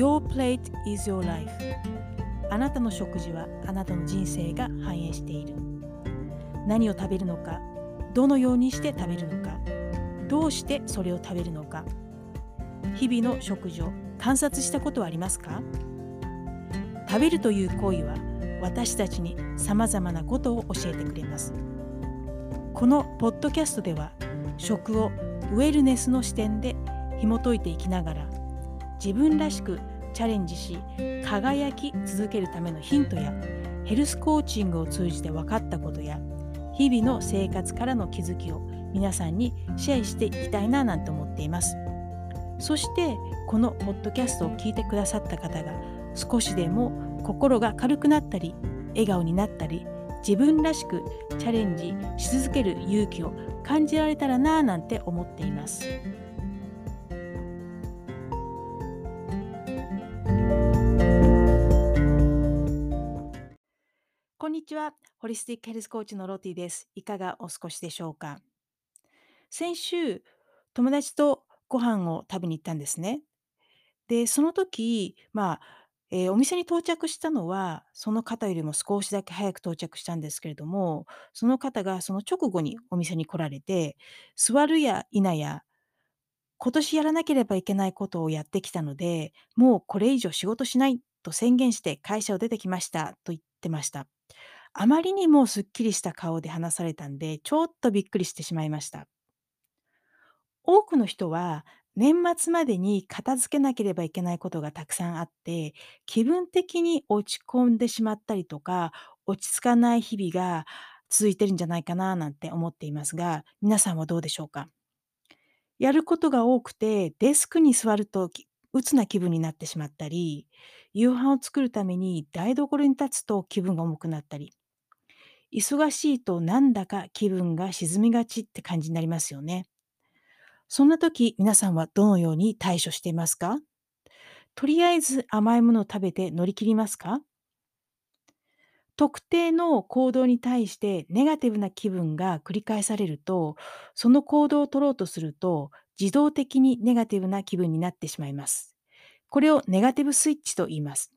Your plate is your life. あなたの食事はあなたの人生が反映している。何を食べるのかどのようにして食べるのかどうしてそれを食べるのか。日々の食事を観察したことはありますか？食べるという行為は私たちにさまざまなことを教えてくれます。このポッドキャストでは食をウェルネスの視点で紐解いていきながら自分らしくチャレンジし輝き続けるためのヒントやヘルスコーチングを通じて分かったことや日々の生活からの気づきを皆さんにシェアしていきたいななんて思っていますそしてこのポッドキャストを聞いてくださった方が少しでも心が軽くなったり笑顔になったり自分らしくチャレンジし続ける勇気を感じられたらなぁなんて思っています。こんにちは。ホリスティックヘルスコーチのロティです。いかがお過ごしでしょうか？先週、友達とご飯を食べに行ったんですね。で、その時、まあ、えーお店に到着したのは、その方よりも少しだけ早く到着したんですけれども、その方がその直後にお店に来られて、座るや否や、今年やらなければいけないことをやってきたので、もうこれ以上仕事しないと宣言して会社を出てきましたと言ってました。あまりにもすっきりした顔で話されたんで、ちょっとびっくりしてしまいました。多くの人は年末までに片付けなければいけないことがたくさんあって、気分的に落ち込んでしまったりとか、落ち着かない日々が続いてるんじゃないかななんて思っていますが、皆さんはどうでしょうか？やることが多くて、デスクに座ると鬱な気分になってしまったり、夕飯を作るために台所に立つと気分が重くなったり、忙しいとなんだか気分が沈みがちって感じになりますよね。そんな時、皆さんはどのように対処していますか？とりあえず甘いものを食べて乗り切りますか？特定の行動に対してネガティブな気分が繰り返されると、その行動を取ろうとすると、自動的にネガティブな気分になってしまいます。これをネガティブスイッチと言います。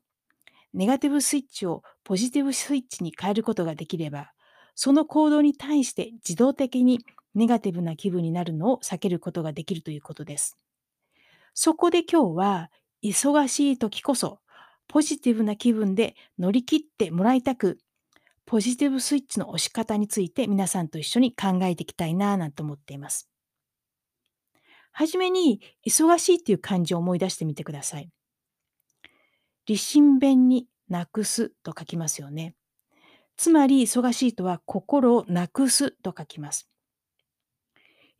ネガティブスイッチをポジティブスイッチに変えることができれば、その行動に対して自動的にネガティブな気分になるのを避けることができるということです。そこで今日は、忙しい時こそ、ポジティブな気分で乗り切ってもらいたく、ポジティブスイッチの押し方について皆さんと一緒に考えていきたいなぁなんて思っています。はじめに、忙しいっていう漢字を思い出してみてください。立身弁になくすと書きますよね。つまり、忙しいとは心をなくすと書きます。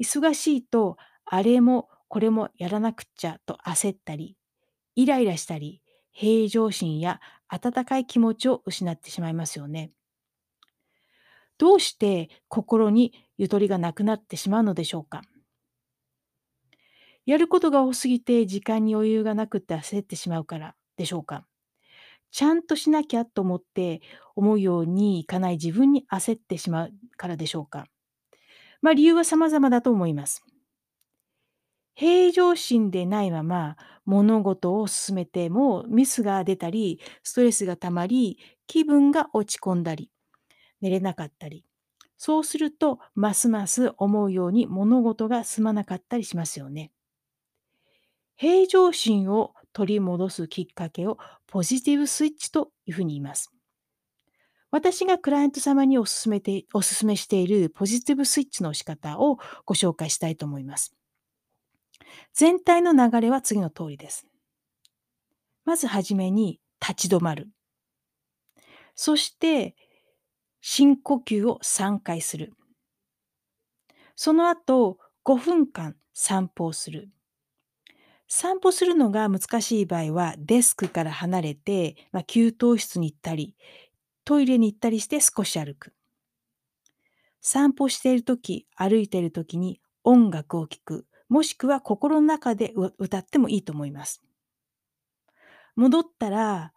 忙しいと、あれもこれもやらなくっちゃと焦ったり、イライラしたり、平常心や温かい気持ちを失ってしまいますよね。どうして心にゆとりがなくなってしまうのでしょうかやることが多すぎて時間に余裕がなくて焦ってしまうからでしょうか？ちゃんとしなきゃと思って思うようにいかない自分に焦ってしまうからでしょうか？まあ理由は様々だと思います。平常心でないまま物事を進めてもミスが出たり、ストレスが溜まり、気分が落ち込んだり、寝れなかったり。そうすると、ますます思うように物事が進まなかったりしますよね。平常心を取り戻すきっかけをポジティブスイッチというふうに言います。私がクライアント様にお勧めてお勧めしているポジティブスイッチの押し方をご紹介したいと思います。全体の流れは次の通りです。まずはじめに立ち止まる。そして深呼吸を3回する。その後5分間散歩をする。散歩するのが難しい場合はデスクから離れて、まあ、給湯室に行ったり、トイレに行ったりして少し歩く。散歩しているとき、歩いているときに音楽を聴く。もしくは心の中で歌ってもいいと思います。戻ったら、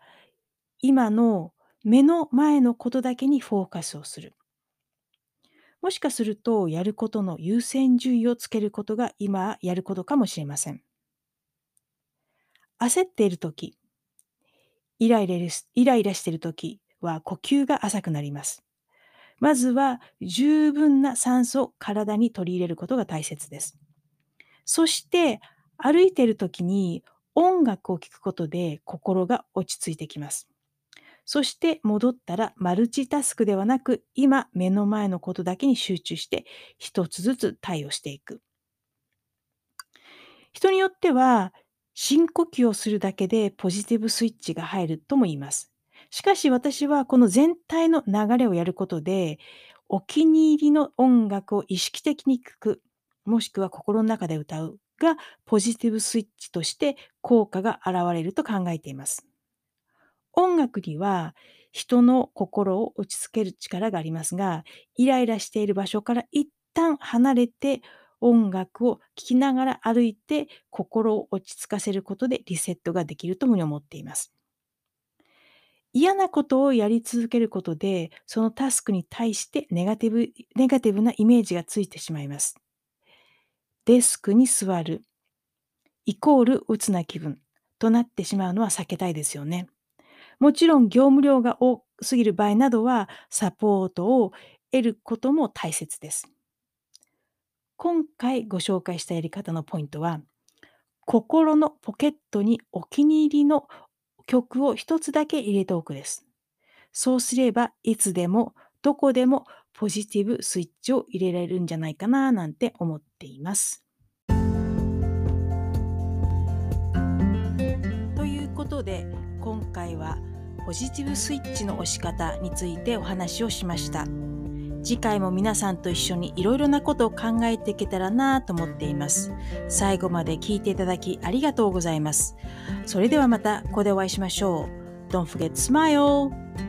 今の目の前のことだけにフォーカスをする。もしかすると、やることの優先順位をつけることが今やることかもしれません。焦っている時、イライライライラしている時は呼吸が浅くなります。まずは十分な酸素を体に取り入れることが大切です。そして歩いている時に音楽を聴くことで心が落ち着いてきます。そして戻ったらマルチタスクではなく今目の前のことだけに集中して一つずつ対応していく。人によっては深呼吸をするだけでポジティブスイッチが入るとも言います。しかし私はこの全体の流れをやることでお気に入りの音楽を意識的に聴く、もしくは心の中で歌うがポジティブスイッチとして効果が現れると考えています。音楽には人の心を落ち着ける力がありますが、イライラしている場所から一旦離れて音楽を聴きながら歩いて心を落ち着かせることでリセットができるともに思っています。嫌なことをやり続けることで、そのタスクに対してネガティブネガティブなイメージがついてしまいます。デスクに座る、イコール鬱な気分となってしまうのは避けたいですよね。もちろん業務量が多すぎる場合などはサポートを得ることも大切です。今回ご紹介したやり方のポイントは、心のポケットにお気に入りの曲を一つだけ入れておくです。そうすればいつでもどこでもポジティブスイッチを入れられるんじゃないかななんて思っています。ということで今回はポジティブスイッチの押し方についてお話をしました。次回も皆さんと一緒にいろいろなことを考えていけたらなと思っています。最後まで聞いていただきありがとうございます。それではまたここでお会いしましょう。Don't forget smile!